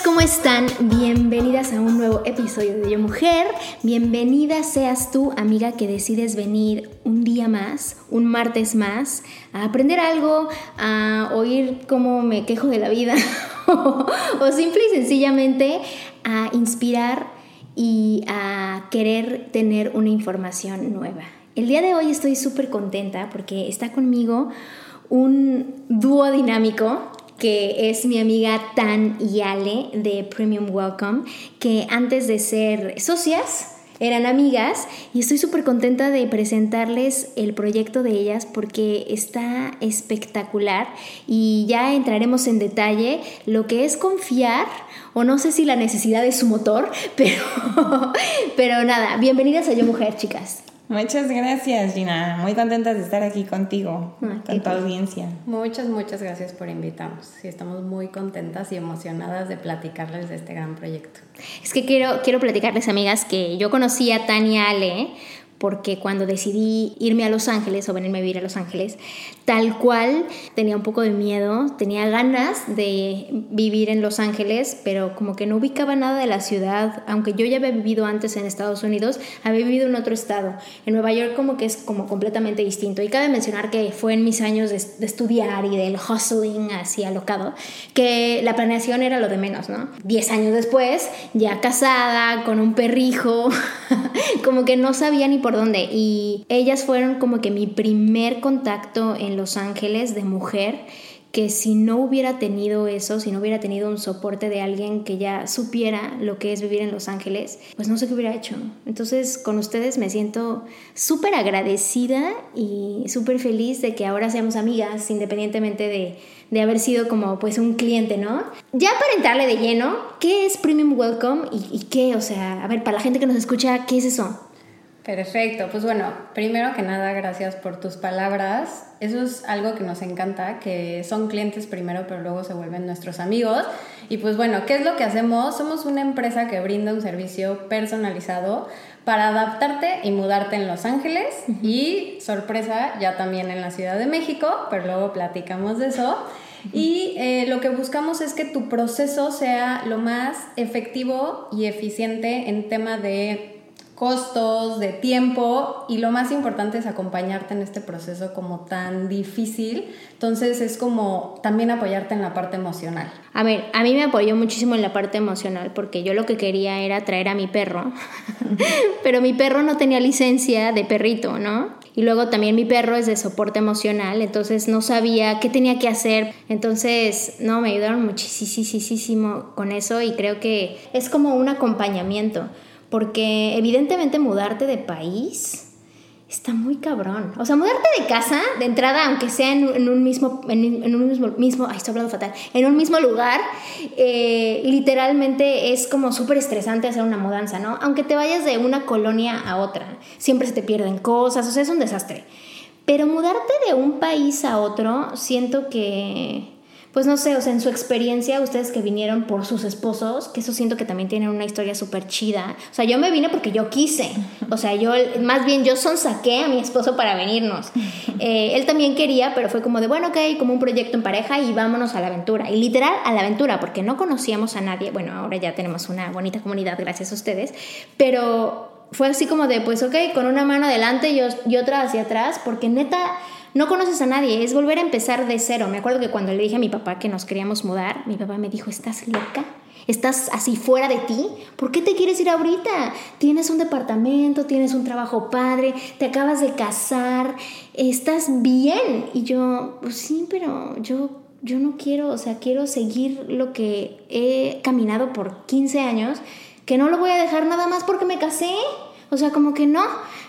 ¿cómo están? Bienvenidas a un nuevo episodio de Yo Mujer. Bienvenida seas tú, amiga, que decides venir un día más, un martes más, a aprender algo, a oír cómo me quejo de la vida o simple y sencillamente a inspirar y a querer tener una información nueva. El día de hoy estoy súper contenta porque está conmigo un dúo dinámico que es mi amiga Tan Yale de Premium Welcome, que antes de ser socias eran amigas y estoy súper contenta de presentarles el proyecto de ellas porque está espectacular y ya entraremos en detalle lo que es confiar o no sé si la necesidad de su motor, pero, pero nada, bienvenidas a Yo Mujer, chicas. Muchas gracias, Gina. Muy contentas de estar aquí contigo, Ah, con tu cool. audiencia. Muchas, muchas gracias por invitarnos. Sí, estamos muy contentas y emocionadas de platicarles de este gran proyecto. Es que quiero, quiero platicarles, amigas, que yo conocí a Tania Ale porque cuando decidí irme a Los Ángeles o venirme a vivir a Los Ángeles, tal cual tenía un poco de miedo, tenía ganas de vivir en Los Ángeles, pero como que no ubicaba nada de la ciudad, aunque yo ya había vivido antes en Estados Unidos, había vivido en otro estado. En Nueva York como que es como completamente distinto. Y cabe mencionar que fue en mis años de, de estudiar y del hustling así alocado, que la planeación era lo de menos, ¿no? Diez años después, ya casada, con un perrijo, como que no sabía ni por dónde. Y ellas fueron como que mi primer contacto en Los Ángeles de mujer que si no hubiera tenido eso, si no hubiera tenido un soporte de alguien que ya supiera lo que es vivir en Los Ángeles, pues no sé qué hubiera hecho. Entonces con ustedes me siento súper agradecida y súper feliz de que ahora seamos amigas, independientemente de, de haber sido como pues un cliente, ¿no? Ya para entrarle de lleno, ¿qué es Premium Welcome y, y qué? O sea, a ver, para la gente que nos escucha, ¿qué es eso? Perfecto, pues bueno, primero que nada, gracias por tus palabras. Eso es algo que nos encanta, que son clientes primero, pero luego se vuelven nuestros amigos. Y pues bueno, ¿qué es lo que hacemos? Somos una empresa que brinda un servicio personalizado para adaptarte y mudarte en Los Ángeles y, sorpresa, ya también en la Ciudad de México, pero luego platicamos de eso. Y eh, lo que buscamos es que tu proceso sea lo más efectivo y eficiente en tema de costos, de tiempo y lo más importante es acompañarte en este proceso como tan difícil. Entonces es como también apoyarte en la parte emocional. A ver, a mí me apoyó muchísimo en la parte emocional porque yo lo que quería era traer a mi perro, pero mi perro no tenía licencia de perrito, ¿no? Y luego también mi perro es de soporte emocional, entonces no sabía qué tenía que hacer. Entonces, no, me ayudaron muchísimo con eso y creo que es como un acompañamiento, porque evidentemente mudarte de país está muy cabrón. O sea, mudarte de casa, de entrada, aunque sea en, un mismo, en, un mismo, mismo, ay, estoy hablando fatal, en un mismo lugar, eh, literalmente es como súper estresante hacer una mudanza, ¿no? Aunque te vayas de una colonia a otra, siempre se te pierden cosas, o sea, es un desastre. Pero mudarte de un país a otro, siento que pues no sé, o sea, en su experiencia, ustedes que vinieron por sus esposos, que eso siento que también tienen una historia súper chida. O sea, yo me vine porque yo quise. O sea, yo, más bien, yo sonsaqué a mi esposo para venirnos. Eh, él también quería, pero fue como de, bueno, ok, como un proyecto en pareja y vámonos a la aventura. Y literal, a la aventura, porque no conocíamos a nadie. Bueno, ahora ya tenemos una bonita comunidad gracias a ustedes. Pero fue así como de, pues, ok, con una mano adelante y, y otra hacia atrás, porque neta no conoces a nadie, es volver a empezar de cero. Me acuerdo que cuando le dije a mi papá que nos queríamos mudar, mi papá me dijo, ¿estás loca? ¿Estás así fuera de ti? ¿Por qué te quieres ir ahorita? Tienes un departamento, tienes un trabajo padre, te acabas de casar, estás bien. Y yo, pues sí, pero yo, yo no quiero, o sea, quiero seguir lo que he caminado por 15 años, que no lo voy a dejar nada más porque me casé. O sea, como que no.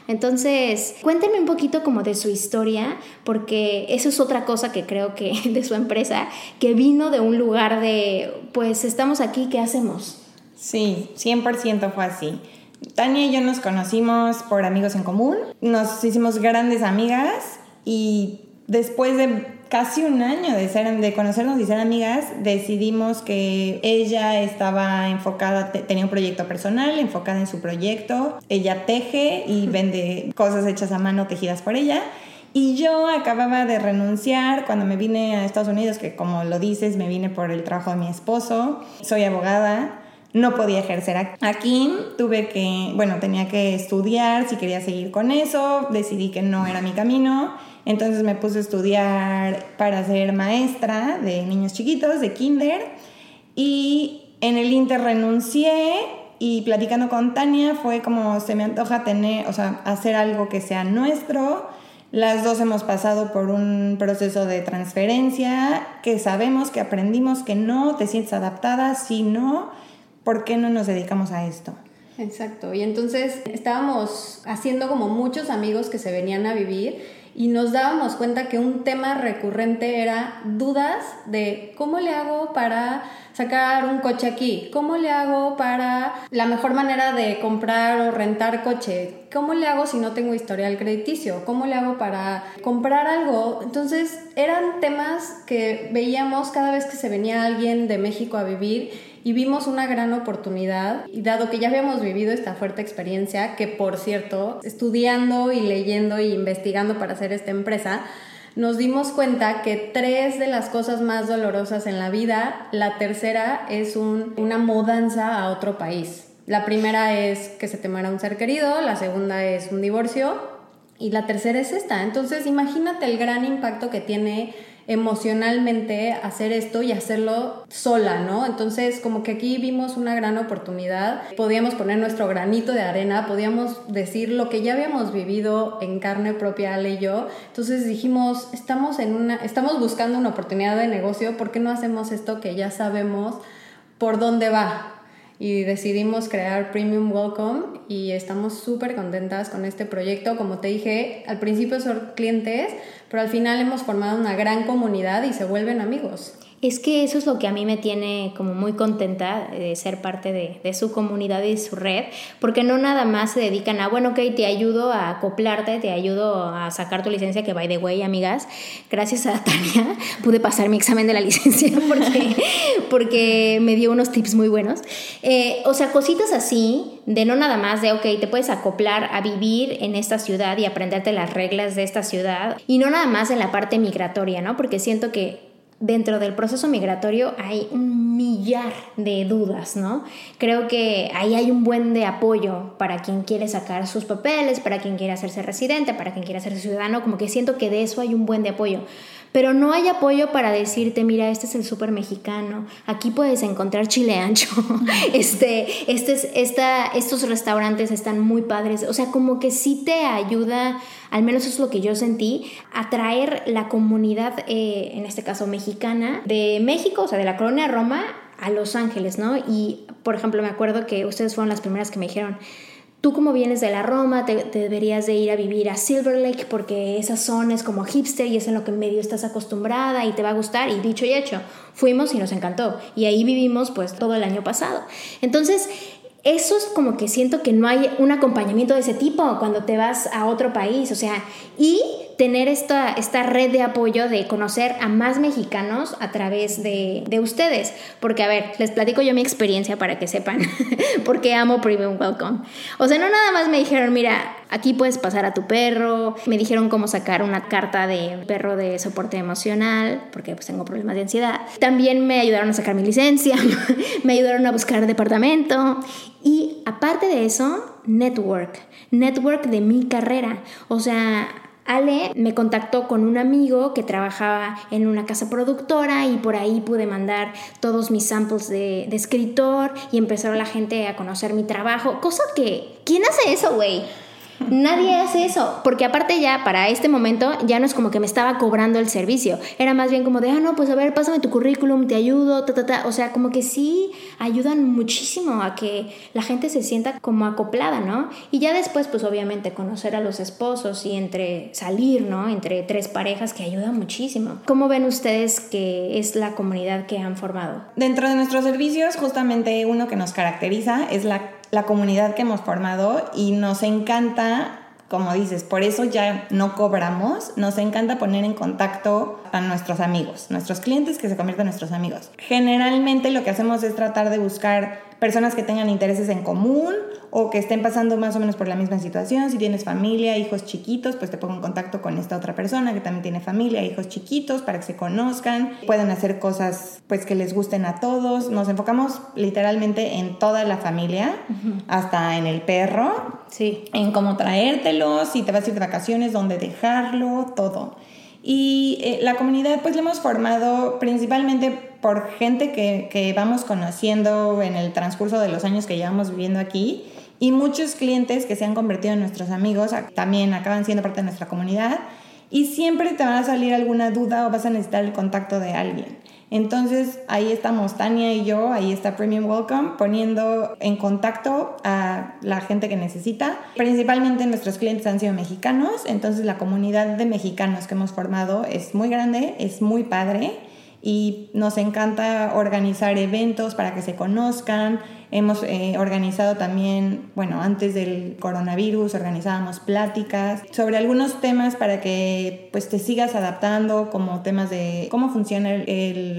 Entonces, cuéntenme un poquito como de su historia, porque eso es otra cosa que creo que de su empresa, que vino de un lugar de, pues estamos aquí, ¿qué hacemos? Sí, 100% fue así. Tania y yo nos conocimos por amigos en común, nos hicimos grandes amigas y después de casi un año de, ser, de conocernos y ser amigas, decidimos que ella estaba enfocada, tenía un proyecto personal, enfocada en su proyecto. Ella teje y vende cosas hechas a mano tejidas por ella. Y yo acababa de renunciar cuando me vine a Estados Unidos, que como lo dices, me vine por el trabajo de mi esposo. Soy abogada, no podía ejercer aquí. Tuve que, bueno, tenía que estudiar si quería seguir con eso. Decidí que no era mi camino entonces me puse a estudiar para ser maestra de niños chiquitos, de kinder, y en el Inter renuncié y platicando con Tania fue como se me antoja tener, o sea, hacer algo que sea nuestro. Las dos hemos pasado por un proceso de transferencia que sabemos, que aprendimos que no te sientes adaptada, si no, ¿por qué no nos dedicamos a esto? Exacto, y entonces estábamos haciendo como muchos amigos que se venían a vivir y nos dábamos cuenta que un tema recurrente era dudas de cómo le hago para sacar un coche aquí, cómo le hago para la mejor manera de comprar o rentar coche, cómo le hago si no tengo historial crediticio, cómo le hago para comprar algo. Entonces eran temas que veíamos cada vez que se venía alguien de México a vivir y vimos una gran oportunidad y dado que ya habíamos vivido esta fuerte experiencia, que por cierto, estudiando y leyendo y investigando para hacer esta empresa, nos dimos cuenta que tres de las cosas más dolorosas en la vida, la tercera es una mudanza a otro país. La primera es que se te muera un ser querido, la segunda es un divorcio y la tercera es esta. Entonces imagínate el gran impacto que tiene emocionalmente hacer esto y hacerlo sola, ¿no? Entonces, como que aquí vimos una gran oportunidad, podíamos poner nuestro granito de arena, podíamos decir lo que ya habíamos vivido en carne propia Ale y yo. Entonces dijimos, estamos en una estamos buscando una oportunidad de negocio, ¿por qué no hacemos esto que ya sabemos por dónde va? Y decidimos crear Premium Welcome y estamos súper contentas con este proyecto. Como te dije, al principio son clientes, pero al final hemos formado una gran comunidad y se vuelven amigos. Es que eso es lo que a mí me tiene como muy contenta de ser parte de, su comunidad y su red, porque no nada más se dedican a, bueno, ok, te ayudo a acoplarte, te ayudo a sacar tu licencia, que by the way, amigas, gracias a Tania pude pasar mi examen de la licencia porque, porque me dio unos tips muy buenos. Eh, o sea, cositas así, de no nada más de, ok, te puedes acoplar a vivir en esta ciudad y aprenderte las reglas de esta ciudad, y no nada más en la parte migratoria, ¿no? Porque siento que dentro del proceso migratorio hay un millar de dudas, ¿no? Creo que ahí hay un buen de apoyo para quien quiere sacar sus papeles, para quien quiere hacerse residente, para quien quiere hacerse ciudadano, como que siento que de eso hay un buen de apoyo. Pero no hay apoyo para decirte, mira, este es el súper mexicano, aquí puedes encontrar chile ancho, este, este es, esta, estos restaurantes están muy padres, o sea, como que sí te ayuda, al menos eso es lo que yo sentí, a traer la comunidad, eh, en este caso mexicana, de México, o sea, de la colonia Roma, a Los Ángeles, ¿no? Y, por ejemplo, me acuerdo que ustedes fueron las primeras que me dijeron, tú como vienes de la Roma, te, deberías de ir a vivir a Silver Lake porque esa zona es como hipster y es en lo que medio estás acostumbrada y te va a gustar. Y dicho y hecho, fuimos y nos encantó. Y ahí vivimos pues todo el año pasado. Entonces, eso es como que siento que no hay un acompañamiento de ese tipo cuando te vas a otro país, o sea, y tener esta, esta red de apoyo de conocer a más mexicanos a través de, de ustedes. Porque, a ver, les platico yo mi experiencia para que sepan porque amo Premium Welcome. O sea, no nada más me dijeron, mira, aquí puedes pasar a tu perro, me dijeron cómo sacar una carta de perro de soporte emocional, porque pues tengo problemas de ansiedad. También me ayudaron a sacar mi licencia, me ayudaron a buscar departamento y aparte de eso, network, network de mi carrera. O sea, Ale me contactó con un amigo que trabajaba en una casa productora y por ahí pude mandar todos mis samples de, escritor y empezó la gente a conocer mi trabajo, cosa que... ¿Quién hace eso, güey? Nadie hace eso, porque aparte ya para este momento ya no es como que me estaba cobrando el servicio, era más bien como de, ah, no, pues a ver, pásame tu currículum, te ayudo, ta, ta, ta. O sea, como que sí ayudan muchísimo a que la gente se sienta como acoplada, ¿no? Y ya después, pues obviamente conocer a los esposos y entre salir, ¿no? Entre tres parejas que ayuda muchísimo. ¿Cómo ven ustedes que es la comunidad que han formado? Dentro de nuestros servicios, justamente uno que nos caracteriza es la la comunidad que hemos formado y nos encanta, como dices, por eso ya no cobramos, nos encanta poner en contacto a nuestros amigos, nuestros clientes que se convierten en nuestros amigos. Generalmente lo que hacemos es tratar de buscar personas que tengan intereses en común o que estén pasando más o menos por la misma situación. Si tienes familia, hijos chiquitos, pues te pongo en contacto con esta otra persona que también tiene familia, hijos chiquitos, para que se conozcan, puedan hacer cosas pues que les gusten a todos. Nos enfocamos literalmente en toda la familia, hasta en el perro, Sí. en cómo traértelo, si te vas a ir de vacaciones, dónde dejarlo, todo. Y eh, la comunidad pues la hemos formado principalmente por gente que, que vamos conociendo en el transcurso de los años que llevamos viviendo aquí y muchos clientes que se han convertido en nuestros amigos también acaban siendo parte de nuestra comunidad y siempre te va a salir alguna duda o vas a necesitar el contacto de alguien. Entonces ahí estamos Tania y yo, ahí está Premium Welcome, poniendo en contacto a la gente que necesita. Principalmente nuestros clientes han sido mexicanos, entonces la comunidad de mexicanos que hemos formado es muy grande, es muy padre y nos encanta organizar eventos para que se conozcan. Hemos eh, organizado también, bueno, antes del coronavirus organizábamos pláticas sobre algunos temas para que pues te sigas adaptando, como temas de cómo funcionan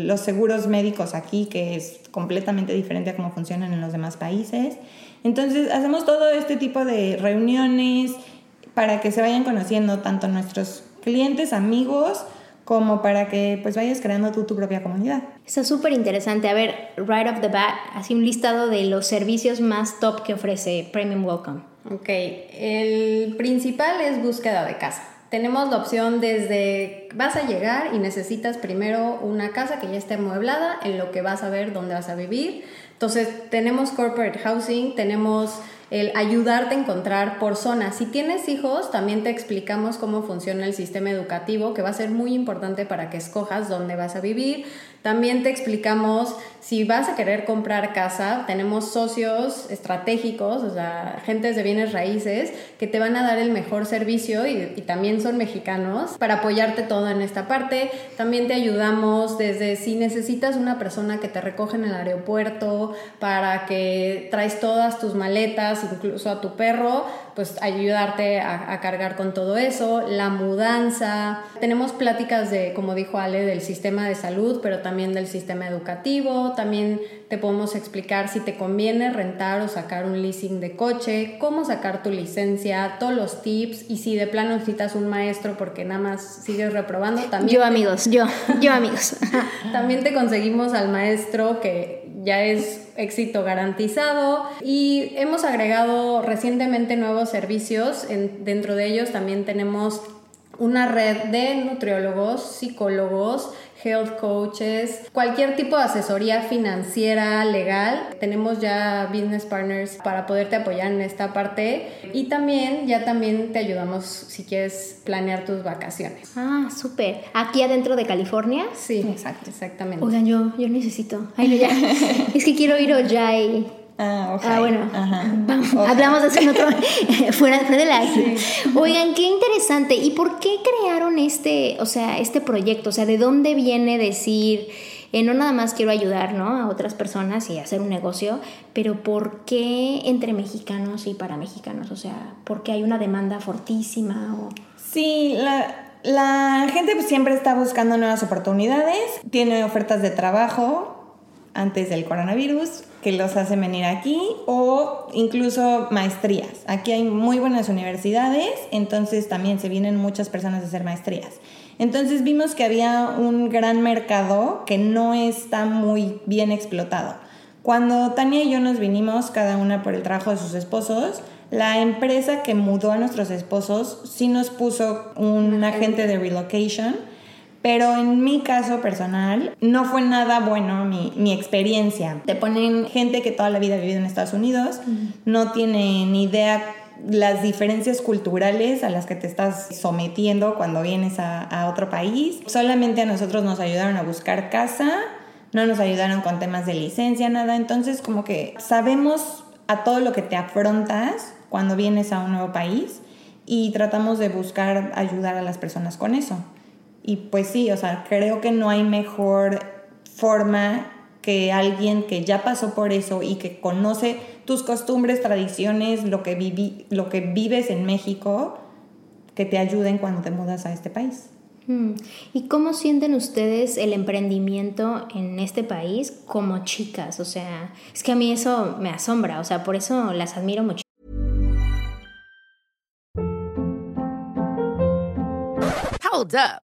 los seguros médicos aquí, que es completamente diferente a cómo funcionan en los demás países. Entonces hacemos todo este tipo de reuniones para que se vayan conociendo tanto nuestros clientes, amigos, como para que pues vayas creando tú tu propia comunidad. Está súper interesante. A ver, right off the bat, así un listado de los servicios más top que ofrece Premium Welcome. Ok, el principal es búsqueda de casa. Tenemos la opción desde vas a llegar y necesitas primero una casa que ya esté amueblada en lo que vas a ver dónde vas a vivir. Entonces tenemos corporate housing, tenemos el ayudarte a encontrar por zona. Si tienes hijos, también te explicamos cómo funciona el sistema educativo, que va a ser muy importante para que escojas dónde vas a vivir. También te explicamos si vas a querer comprar casa, tenemos socios estratégicos, o sea, gentes de bienes raíces, que te van a dar el mejor servicio y, y también son mexicanos para apoyarte todo en esta parte. También te ayudamos desde si necesitas una persona que te recoge en el aeropuerto para que traes todas tus maletas, incluso a tu perro, pues ayudarte a, a, cargar con todo eso, la mudanza. Tenemos pláticas de, como dijo Ale, del sistema de salud, pero también del sistema educativo. También te podemos explicar si te conviene rentar o sacar un leasing de coche, cómo sacar tu licencia, todos los tips y si de plano necesitas un maestro porque nada más sigues reprobando, también... Yo amigos, yo, yo amigos. también te conseguimos al maestro que ya es éxito garantizado y hemos agregado recientemente nuevos servicios. En, dentro de ellos también tenemos una red de nutriólogos, psicólogos, health coaches, cualquier tipo de asesoría financiera, legal. Tenemos ya business partners para poderte apoyar en esta parte y también ya también te ayudamos si quieres planear tus vacaciones. Ah, súper. Aquí adentro de California. Sí, exacto, exactamente. Oigan, yo, yo necesito. Ay, no, ya. es que quiero ir a Ojai. Ah, ah, bueno. Vamos, hablamos de eso en otro. fuera, fuera de la. Sí. Oigan, qué interesante. ¿Y por qué crearon este, o sea, este proyecto? O sea, ¿de dónde viene decir, eh, no nada más quiero ayudar, ¿no? A otras personas y hacer un negocio, pero ¿por qué entre mexicanos y para mexicanos? O sea, ¿por qué hay una demanda fortísima? O... Sí, la, la gente pues siempre está buscando nuevas oportunidades, tiene ofertas de trabajo antes del coronavirus que los hacen venir aquí o incluso maestrías. Aquí hay muy buenas universidades, entonces también se vienen muchas personas a hacer maestrías. Entonces vimos que había un gran mercado que no está muy bien explotado. Cuando Tania y yo nos vinimos, cada una por el trabajo de sus esposos, La empresa que mudó a nuestros esposos sí nos puso un agente de relocation, pero en mi caso personal no fue nada bueno mi, mi experiencia. Te ponen gente que toda la vida ha vivido en Estados Unidos, no tiene ni idea las diferencias culturales a las que te estás sometiendo cuando vienes a, a otro país. Solamente a nosotros nos ayudaron a buscar casa, no nos ayudaron con temas de licencia, nada. Entonces como que sabemos a todo lo que te afrontas cuando vienes a un nuevo país y tratamos de buscar ayudar a las personas con eso. Y pues sí, o sea, creo que no hay mejor forma que alguien que ya pasó por eso y que conoce tus costumbres, tradiciones, lo que, vivi lo que vives en México, que te ayuden cuando te mudas a este país. Mm. ¿Y cómo sienten ustedes el emprendimiento en este país como chicas? O sea, es que a mí eso me asombra, o sea, por eso las admiro mucho. Hold up.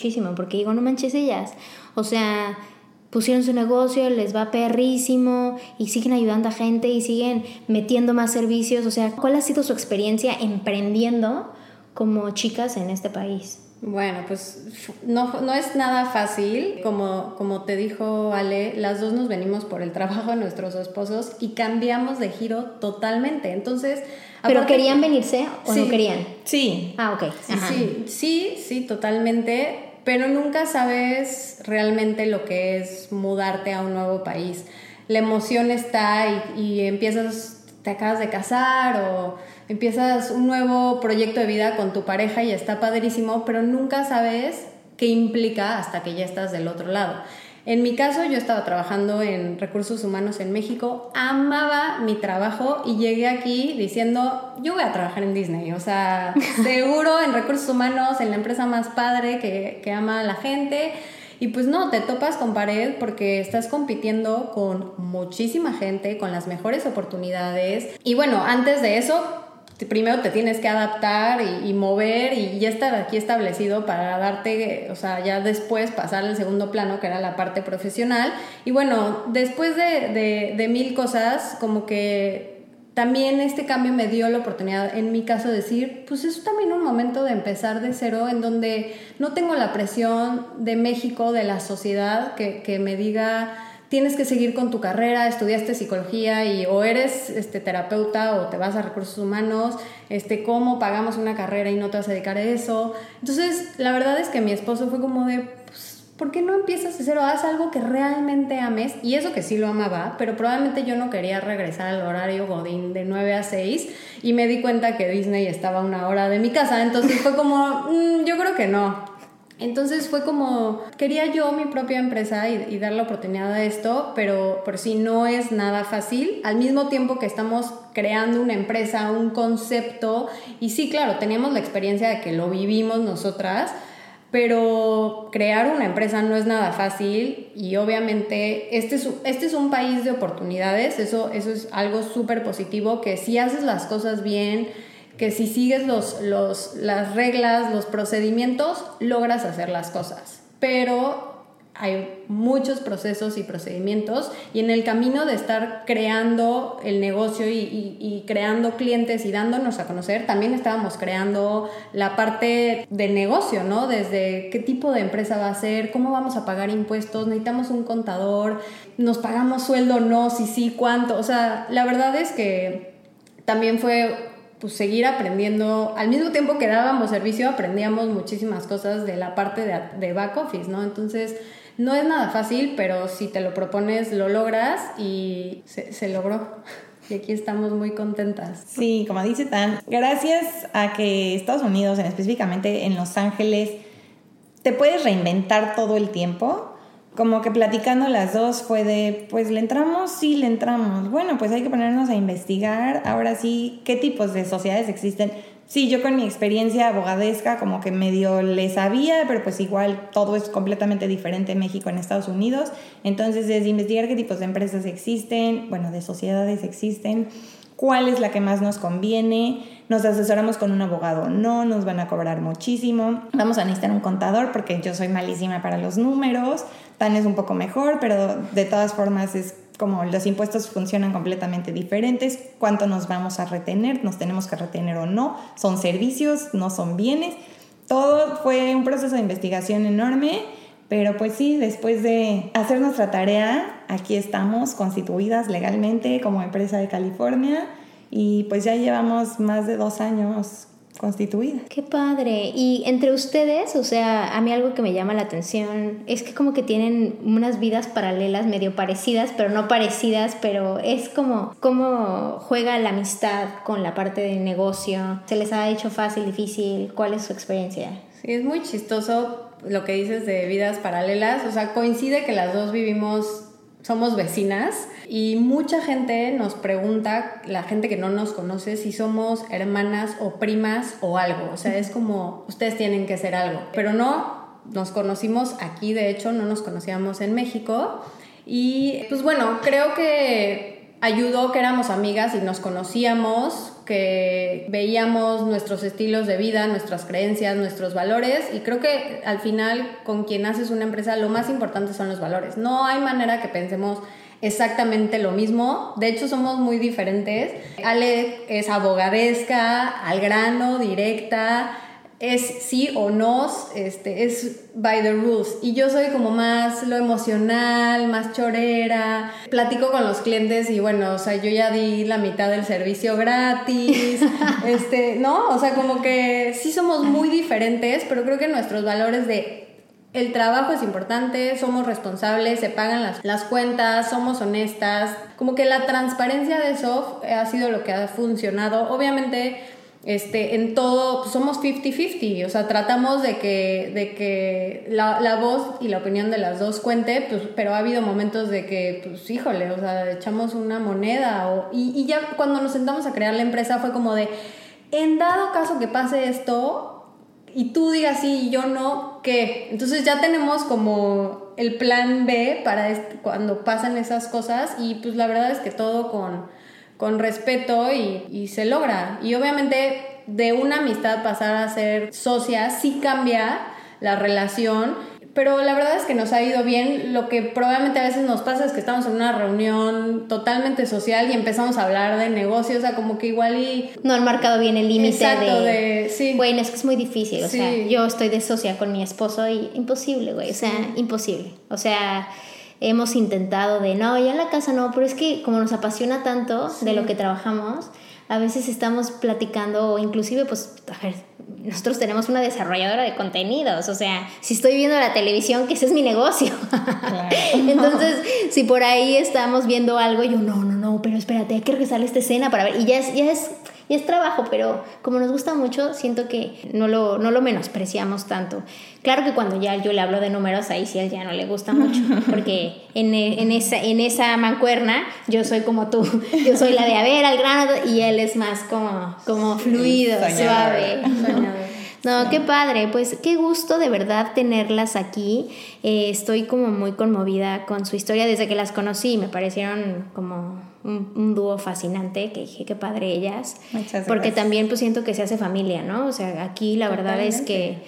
Muchísimo, porque digo, no manches ellas. O sea, pusieron su negocio, les va perrísimo y siguen ayudando a gente y siguen metiendo más servicios. O sea, ¿cuál ha sido su experiencia emprendiendo como chicas en este país? Bueno, pues no, no es nada fácil. Como, como te dijo Ale, las dos nos venimos por el trabajo de nuestros esposos y cambiamos de giro totalmente. Entonces... ¿Pero querían venirse o Sí. no querían? Sí, Ah, ok. Sí, sí, sí, totalmente, pero nunca sabes realmente lo que es mudarte a un nuevo país. La emoción está y, empiezas, te acabas de casar o empiezas un nuevo proyecto de vida con tu pareja y está padrísimo, pero nunca sabes qué implica hasta que ya estás del otro lado. En mi caso, yo estaba trabajando en recursos humanos en México, amaba mi trabajo y llegué aquí diciendo, yo voy a trabajar en Disney, o sea, seguro en recursos humanos, en la empresa más padre que, que ama a la gente. Y pues no, te topas con pared porque estás compitiendo con muchísima gente, con las mejores oportunidades. Y bueno, antes de eso, primero te tienes que adaptar y, mover y ya estar aquí establecido para darte, o sea, ya después pasar al segundo plano, que era la parte profesional. Y bueno, después de, de- de mil cosas, como que también este cambio me dio la oportunidad, en mi caso, de decir, pues es también un momento de empezar de cero, en donde no tengo la presión de México, de la sociedad, que, que me diga, tienes que seguir con tu carrera, estudiaste psicología y o eres este, terapeuta o te vas a recursos humanos, este, cómo pagamos una carrera y no te vas a dedicar a eso. Entonces, la verdad es que mi esposo fue como de, pues, ¿por qué no empiezas de cero? Haz algo que realmente ames. Y eso que sí lo amaba, pero probablemente yo no quería regresar al horario Godín de 9 a 6 y me di cuenta que Disney estaba una hora de mi casa. Entonces fue como, "Mm, yo creo que no. Entonces fue como, quería yo mi propia empresa y, dar la oportunidad a esto, pero por sí no es nada fácil. Al mismo tiempo que estamos creando una empresa, un concepto, y sí, claro, teníamos la experiencia de que lo vivimos nosotras, pero crear una empresa no es nada fácil y obviamente este es, este es un país de oportunidades, eso, eso es algo súper positivo, que si haces las cosas bien, que si sigues los, los, las reglas, los procedimientos, logras hacer las cosas. Pero hay muchos procesos y procedimientos y en el camino de estar creando el negocio y, creando clientes y dándonos a conocer, también estábamos creando la parte de negocio, ¿no? Desde qué tipo de empresa va a ser, cómo vamos a pagar impuestos, necesitamos un contador, nos pagamos sueldo, no, si sí, cuánto. O sea, la verdad es que también fue pues seguir aprendiendo, al mismo tiempo que dábamos servicio, aprendíamos muchísimas cosas de la parte de, de back office, ¿no? Entonces, no es nada fácil, pero si te lo propones, lo logras y se, se, logró. Y aquí estamos muy contentas. Sí, como dice Tan, gracias a que Estados Unidos, específicamente en Los Ángeles, te puedes reinventar todo el tiempo. Como que platicando las dos fue de, pues le entramos, sí le entramos. Bueno, pues hay que ponernos a investigar ahora sí qué tipos de sociedades existen sí, yo con mi experiencia abogadesca como que medio le sabía, pero pues igual todo es completamente diferente en México, en Estados Unidos. Entonces es investigar qué tipos de empresas existen, bueno, de sociedades existen, cuál es la que más nos conviene, nos asesoramos con un abogado, no nos van a cobrar muchísimo, vamos a necesitar un contador porque yo soy malísima para los números, Tan es un poco mejor, pero de todas formas es como los impuestos funcionan completamente diferentes, cuánto nos vamos a retener, nos tenemos que retener o no, son servicios, no son bienes. Todo fue un proceso de investigación enorme, pero pues sí, después de hacer nuestra tarea, aquí estamos constituidas legalmente como empresa de California y pues ya llevamos más de dos años constituida. Qué padre. Y entre ustedes, o sea, a mí algo que me llama la atención es que como que tienen unas vidas paralelas medio parecidas, pero no parecidas, pero es como cómo juega la amistad con la parte del negocio. ¿Se les ha hecho fácil, difícil? ¿Cuál es su experiencia? Sí, es muy chistoso lo que dices de vidas paralelas. O sea, coincide que las dos vivimos somos vecinas y mucha gente nos pregunta, la gente que no nos conoce, si somos hermanas o primas o algo. O sea, es como, ustedes tienen que ser algo. Pero no, nos conocimos aquí, de hecho, no nos conocíamos en México. Y pues bueno, creo que ayudó que éramos amigas y nos conocíamos, que veíamos nuestros estilos de vida, nuestras creencias, nuestros valores y creo que al final con quien haces una empresa lo más importante son los valores. No hay manera que pensemos exactamente lo mismo, de hecho somos muy diferentes. Ale es abogadesca, al grano, directa, es sí o no, este, es by the rules. Y yo soy como más lo emocional, más chorera. Platico con los clientes y bueno, o sea, yo ya di la mitad del servicio gratis. este, ¿no? O sea, como que sí somos muy diferentes, pero creo que nuestros valores de el trabajo es importante, somos responsables, se pagan las, las cuentas, somos honestas. Como que la transparencia de Soft ha sido lo que ha funcionado. Obviamente este, en todo, pues, somos 50-50, o sea, tratamos de que, de que la, la, voz y la opinión de las dos cuente, pues, pero ha habido momentos de que, pues, híjole, o sea, echamos una moneda, o, y, y ya cuando nos sentamos a crear la empresa fue como de, en dado caso que pase esto, y tú digas sí y yo no, ¿qué? Entonces ya tenemos como el plan B para cuando pasan esas cosas, y pues la verdad es que todo con con respeto y, se logra. Y obviamente de una amistad pasar a ser socia sí cambia la relación, pero la verdad es que nos ha ido bien. Lo que probablemente a veces nos pasa es que estamos en una reunión totalmente social y empezamos a hablar de negocios, o sea, como que igual y... No han marcado bien el límite de... de... Sí. Bueno, es que es muy difícil, o sea, yo estoy de socia con mi esposo y imposible, güey, o sea, imposible. O sea hemos intentado de, no, ya en la casa no, pero es que como nos apasiona tanto de lo que trabajamos, a veces estamos platicando o inclusive, pues, a ver, nosotros tenemos una desarrolladora de contenidos, o sea, si estoy viendo la televisión, que ese es mi negocio. Entonces, si por ahí estamos viendo algo, yo, no, no, no, pero espérate, hay que regresar a esta escena para ver, y ya es, ya es y es trabajo, pero como nos gusta mucho, siento que no lo, no lo menospreciamos tanto. Claro que cuando ya yo le hablo de números, ahí sí a él ya no le gusta mucho, porque en, en, esa, en esa mancuerna yo soy como tú, yo soy la de a ver al grano y él es más como, como fluido, suave. No, qué padre, pues qué gusto de verdad tenerlas aquí. Eh, estoy como muy conmovida con su historia desde que las conocí, me parecieron como un, dúo fascinante, que dije qué padre ellas. Muchas Porque también pues siento que se hace familia, ¿no? O sea, aquí la verdad es que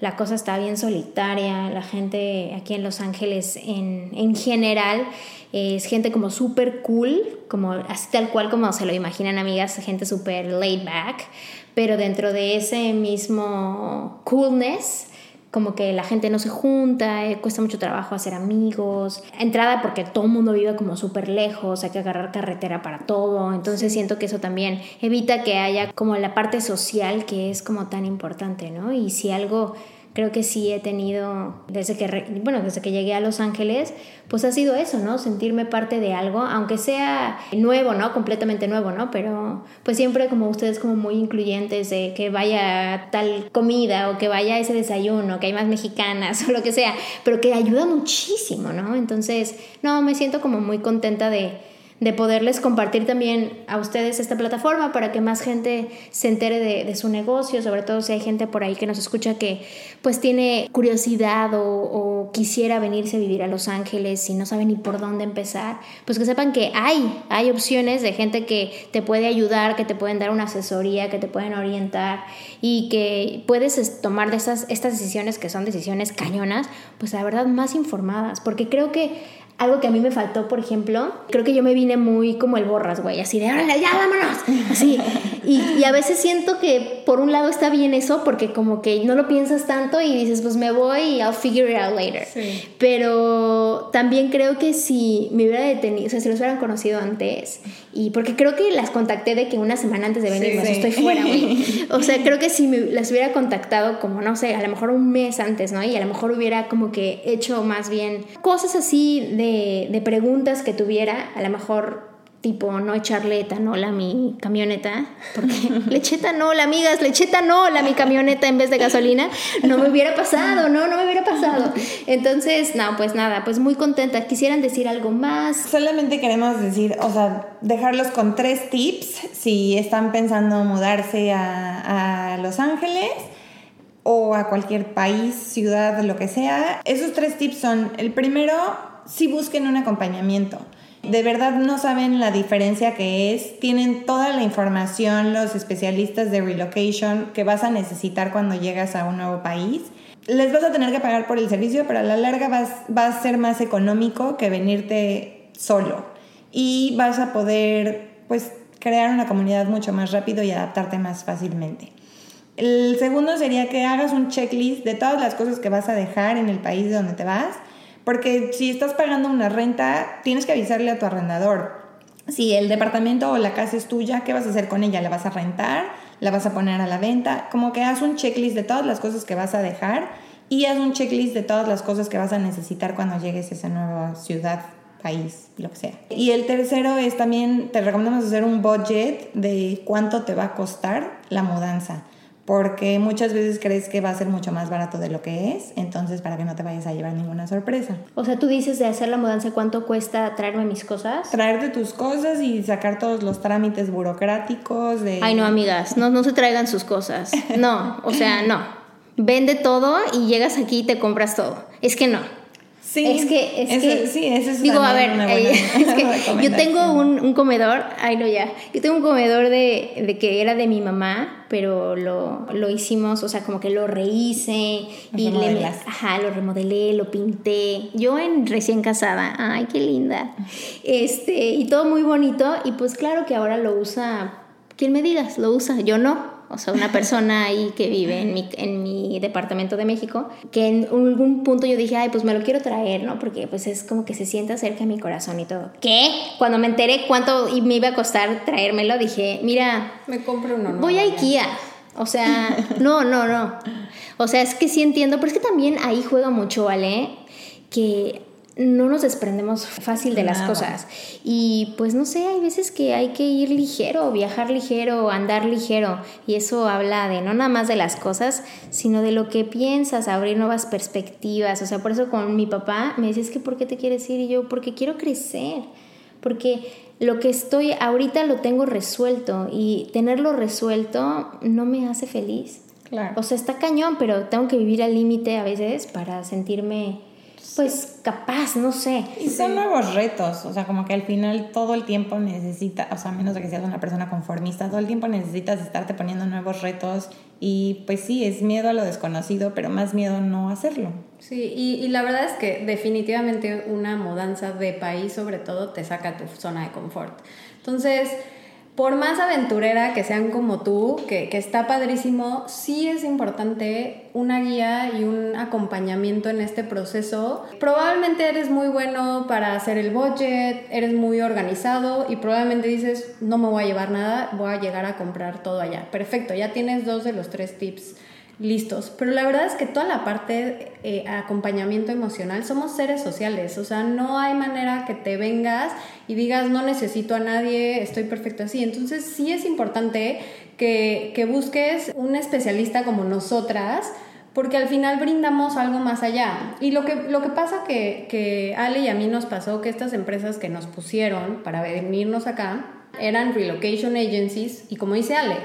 la cosa está bien solitaria, la gente aquí en Los Ángeles en, en general es gente como súper cool, como así tal cual como se lo imaginan amigas, gente súper laid back, pero dentro de ese mismo coolness, como que la gente no se junta, eh, cuesta mucho trabajo hacer amigos. Entrada porque todo el mundo vive como súper lejos, hay que agarrar carretera para todo. Entonces siento que eso también evita que haya como la parte social que es como tan importante, ¿no? Y si algo creo que sí he tenido, desde que, bueno, desde que llegué a Los Ángeles, pues ha sido eso, ¿no? Sentirme parte de algo, aunque sea nuevo, ¿no? Completamente nuevo, ¿no? Pero pues siempre como ustedes como muy incluyentes de que vaya tal comida o que vaya ese desayuno, que hay más mexicanas o lo que sea, pero que ayuda muchísimo, ¿no? Entonces, no, me siento como muy contenta de de poderles compartir también a ustedes esta plataforma para que más gente se entere de, su negocio, sobre todo si hay gente por ahí que nos escucha que pues tiene curiosidad o, o, quisiera venirse a vivir a Los Ángeles y no sabe ni por dónde empezar, pues que sepan que hay, hay opciones de gente que te puede ayudar, que te pueden dar una asesoría, que te pueden orientar y que puedes tomar de esas, estas decisiones que son decisiones cañonas, pues la verdad más informadas, porque creo que algo que a mí me faltó, por ejemplo, creo que yo me vine muy como el borras, güey, así de, órale, ya, vámonos, así. Y, y, a veces siento que por un lado está bien eso, porque como que no lo piensas tanto y dices, pues me voy y I'll figure it out later. Pero también creo que si me hubiera detenido, o sea, si los hubieran conocido antes, y porque creo que las contacté de que una semana antes de venir, pues estoy fuera, güey. O sea, creo que si me, las hubiera contactado como, no sé, a lo mejor un mes antes, ¿no? Y a lo mejor hubiera como que hecho más bien cosas así de de, preguntas que tuviera, a lo mejor tipo no echarle etanol a mi camioneta, porque le eché etanol, amigas, le eché etanol a mi camioneta en vez de gasolina, no me hubiera pasado, no, no me hubiera pasado. Entonces, no, pues nada, pues muy contenta. ¿Quisieran decir algo más? Solamente queremos decir, o sea, dejarlos con tres tips si están pensando mudarse a, a Los Ángeles o a cualquier país, ciudad, lo que sea. Esos tres tips son, el primero, si busquen un acompañamiento. De verdad no saben la diferencia que es. Tienen toda la información los especialistas de relocation que vas a necesitar cuando llegas a un nuevo país. Les vas a tener que pagar por el servicio, pero a la larga vas, va a ser más económico que venirte solo. Y vas a poder pues crear una comunidad mucho más rápido y adaptarte más fácilmente. El segundo sería que hagas un checklist de todas las cosas que vas a dejar en el país de donde te vas porque si estás pagando una renta, tienes que avisarle a tu arrendador. Si el departamento o la casa es tuya, ¿qué vas a hacer con ella? ¿La vas a rentar? ¿La vas a poner a la venta? Como que haz un checklist de todas las cosas que vas a dejar y haz un checklist de todas las cosas que vas a necesitar cuando llegues a esa nueva ciudad, país, lo que sea. Y el tercero es también, te recomendamos hacer un budget de cuánto te va a costar la mudanza porque muchas veces crees que va a ser mucho más barato de lo que es, entonces para que no te vayas a llevar ninguna sorpresa. O sea, tú dices de hacer la mudanza, ¿cuánto cuesta traerme mis cosas? Traerte tus cosas y sacar todos los trámites burocráticos de... Ay, no, amigas, no, no se traigan sus cosas. No, o sea, no. Vende todo y llegas aquí y te compras todo. Es que no. Sí, es que, es que, sí, eso es digo, a ver, eh, es que yo tengo un, un, comedor, ay no ya, yo tengo un comedor de, de que era de mi mamá, pero lo, lo, hicimos, o sea, como que lo rehice y le, ajá, lo remodelé, lo pinté. Yo en recién casada, ay, qué linda. Este, y todo muy bonito y pues claro que ahora lo usa, quien me digas, lo usa, yo no o sea, una persona ahí que vive en mi, en mi departamento de México, que en algún punto yo dije, ay, pues me lo quiero traer, ¿no? Porque pues es como que se sienta cerca de mi corazón y todo. ¿Qué? Cuando me enteré cuánto me iba a costar traérmelo, dije, mira, me compro uno. No, voy a IKEA. O sea, no, no, no. O sea, es que sí entiendo, pero es que también ahí juega mucho, ¿vale? Que no nos desprendemos fácil de las cosas. Y pues no sé, hay veces que hay que ir ligero, viajar ligero, andar ligero. Y eso habla de no nada más de las cosas, sino de lo que piensas, abrir nuevas perspectivas. O sea, por eso con mi papá me decía, es que ¿por qué te quieres ir? Y yo, porque quiero crecer. Porque lo que estoy ahorita lo tengo resuelto y tenerlo resuelto no me hace feliz. Claro. O sea, está cañón, pero tengo que vivir al límite a veces para sentirme pues capaz, no sé. Y son nuevos retos, o sea, como que al final todo el tiempo necesita, o sea, menos de que seas una persona conformista, todo el tiempo necesitas estarte poniendo nuevos retos y pues sí, es miedo a lo desconocido, pero más miedo no hacerlo. Sí, y, y la verdad es que definitivamente una mudanza de país sobre todo te saca tu zona de confort. Entonces, por más aventurera que sean como tú, que, que, está padrísimo, sí es importante una guía y un acompañamiento en este proceso. Probablemente eres muy bueno para hacer el budget, eres muy organizado y probablemente dices, no me voy a llevar nada, voy a llegar a comprar todo allá. Perfecto, ya tienes dos de los tres tips listos. Pero la verdad es que toda la parte eh, acompañamiento emocional, somos seres sociales, o sea, no hay manera que te vengas y digas, no necesito a nadie, estoy perfecto así. Entonces sí es importante que, que busques un especialista como nosotras porque al final brindamos algo más allá. Y lo que, lo que pasa que, que Ale y a mí nos pasó que estas empresas que nos pusieron para venirnos acá eran relocation agencies y como dice Ale,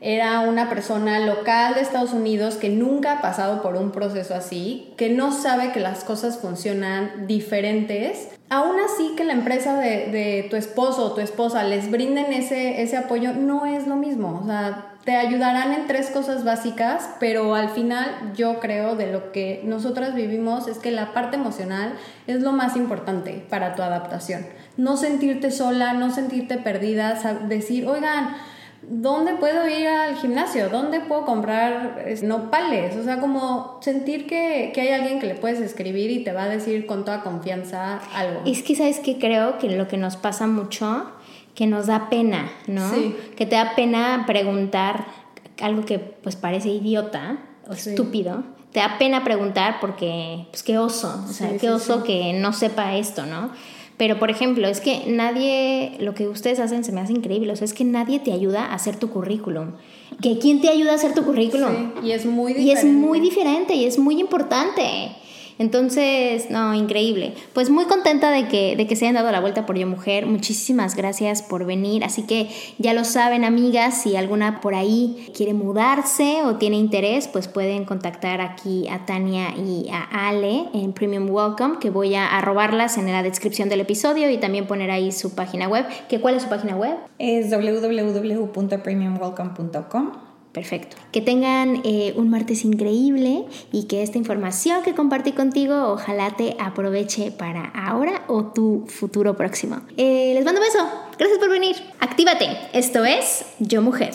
era una persona local de Estados Unidos que nunca ha pasado por un proceso así, que no sabe que las cosas funcionan diferentes. Aún así que la empresa de, tu esposo o tu esposa les brinden ese, ese apoyo, no es lo mismo. O sea, te ayudarán en tres cosas básicas, pero al final yo creo de lo que nosotras vivimos es que la parte emocional es lo más importante para tu adaptación. No sentirte sola, no sentirte perdida, decir, oigan, ¿dónde puedo ir al gimnasio? ¿Dónde puedo comprar nopales? O sea, como sentir que, hay alguien que le puedes escribir y te va a decir con toda confianza algo. Es que, ¿sabes que Creo que lo que nos pasa mucho, que nos da pena, ¿no? Sí. Que te da pena preguntar algo que pues parece idiota o estúpido. Te da pena preguntar porque, pues qué oso, o sea, qué oso que no sepa esto, ¿no? Pero, por ejemplo, es que nadie, lo que ustedes hacen se me hace increíble, o sea, es que nadie te ayuda a hacer tu currículum. ¿Que ¿Quién te ayuda a hacer tu currículum? y es muy diferente. Y es muy diferente y es muy importante. Entonces, no, increíble. Pues muy contenta de que, de que se hayan dado la vuelta por Yo Mujer. Muchísimas gracias por venir. Así que ya lo saben, amigas, si alguna por ahí quiere mudarse o tiene interés, pues pueden contactar aquí a Tania y a Ale en Premium Welcome, que voy a, robarlas en la descripción del episodio y también poner ahí su página web. ¿Que ¿Cuál es su página web? Es www.premiumwelcome.com. Perfecto. Que tengan eh, un martes increíble y que esta información que compartí contigo ojalá te aproveche para ahora o tu futuro próximo. Eh, les mando un beso. Gracias por venir. Actívate. Esto es Yo Mujer.